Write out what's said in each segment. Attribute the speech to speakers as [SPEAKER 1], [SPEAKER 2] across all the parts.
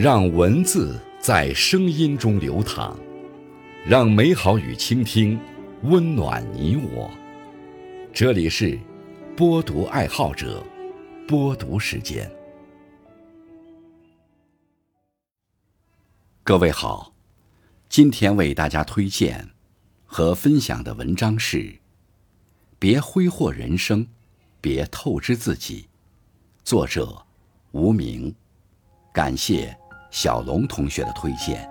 [SPEAKER 1] 让文字在声音中流淌，让美好与倾听温暖你我。这里是播读爱好者播读时间。各位好，今天为大家推荐和分享的文章是：别挥霍人生，别透支自己。作者无名，感谢小龙同学的推荐。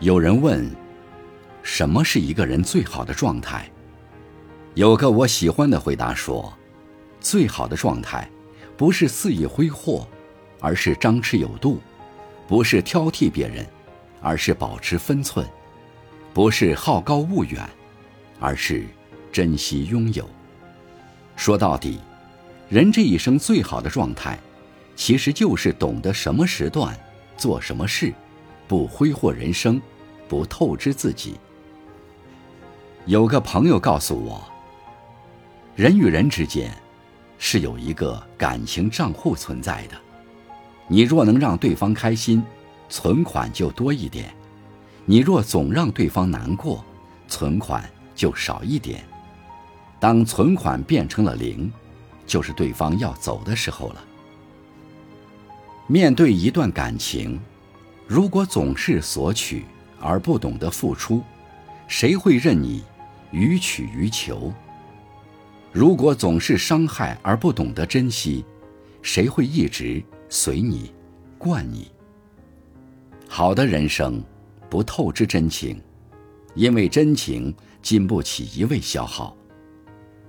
[SPEAKER 1] 有人问。什么是一个人最好的状态？有个我喜欢的回答说：“最好的状态，不是肆意挥霍，而是张弛有度；不是挑剔别人，而是保持分寸；不是好高骛远，而是珍惜拥有。”说到底，人这一生最好的状态，其实就是懂得什么时段做什么事，不挥霍人生，不透支自己。有个朋友告诉我，人与人之间是有一个感情账户存在的。你若能让对方开心，存款就多一点；你若总让对方难过，存款就少一点。当存款变成了零，就是对方要走的时候了。面对一段感情，如果总是索取而不懂得付出，谁会任你？予取予求。如果总是伤害而不懂得珍惜，谁会一直随你、惯你？好的人生不透支真情，因为真情经不起一味消耗。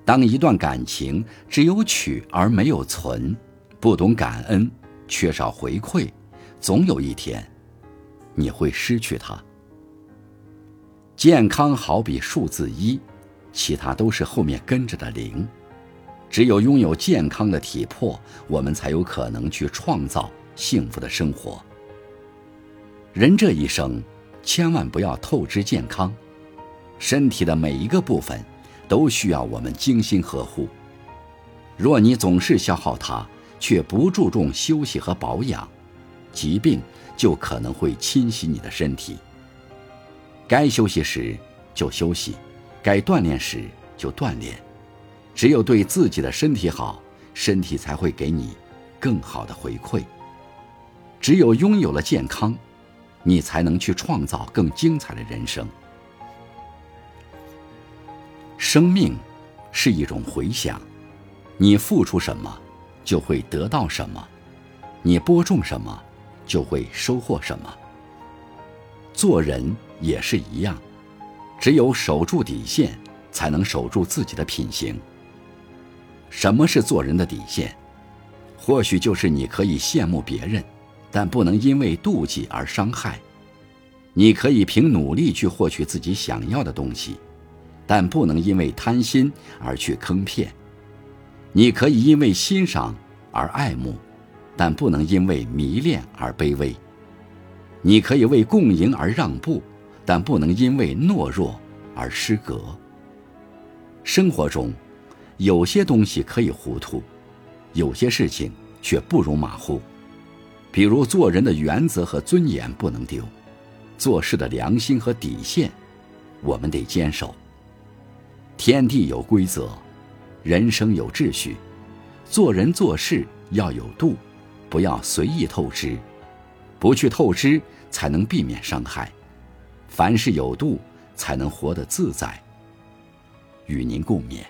[SPEAKER 1] 当一段感情只有取而没有存，不懂感恩，缺少回馈，总有一天你会失去它。健康好比数字一，其他都是后面跟着的零。只有拥有健康的体魄，我们才有可能去创造幸福的生活。人这一生，千万不要透支健康。身体的每一个部分，都需要我们精心呵护。若你总是消耗它，却不注重休息和保养，疾病就可能会侵袭你的身体。该休息时就休息，该锻炼时就锻炼。只有对自己的身体好，身体才会给你更好的回馈。只有拥有了健康，你才能去创造更精彩的人生。生命是一种回响，你付出什么，就会得到什么；你播种什么，就会收获什么。做人。也是一样，只有守住底线，才能守住自己的品行。什么是做人的底线？或许就是你可以羡慕别人，但不能因为妒忌而伤害；你可以凭努力去获取自己想要的东西，但不能因为贪心而去坑骗；你可以因为欣赏而爱慕，但不能因为迷恋而卑微；你可以为共赢而让步。但不能因为懦弱而失格。生活中，有些东西可以糊涂，有些事情却不容马虎。比如做人的原则和尊严不能丢，做事的良心和底线，我们得坚守。天地有规则，人生有秩序，做人做事要有度，不要随意透支，不去透支，才能避免伤害。凡事有度，才能活得自在。与您共勉。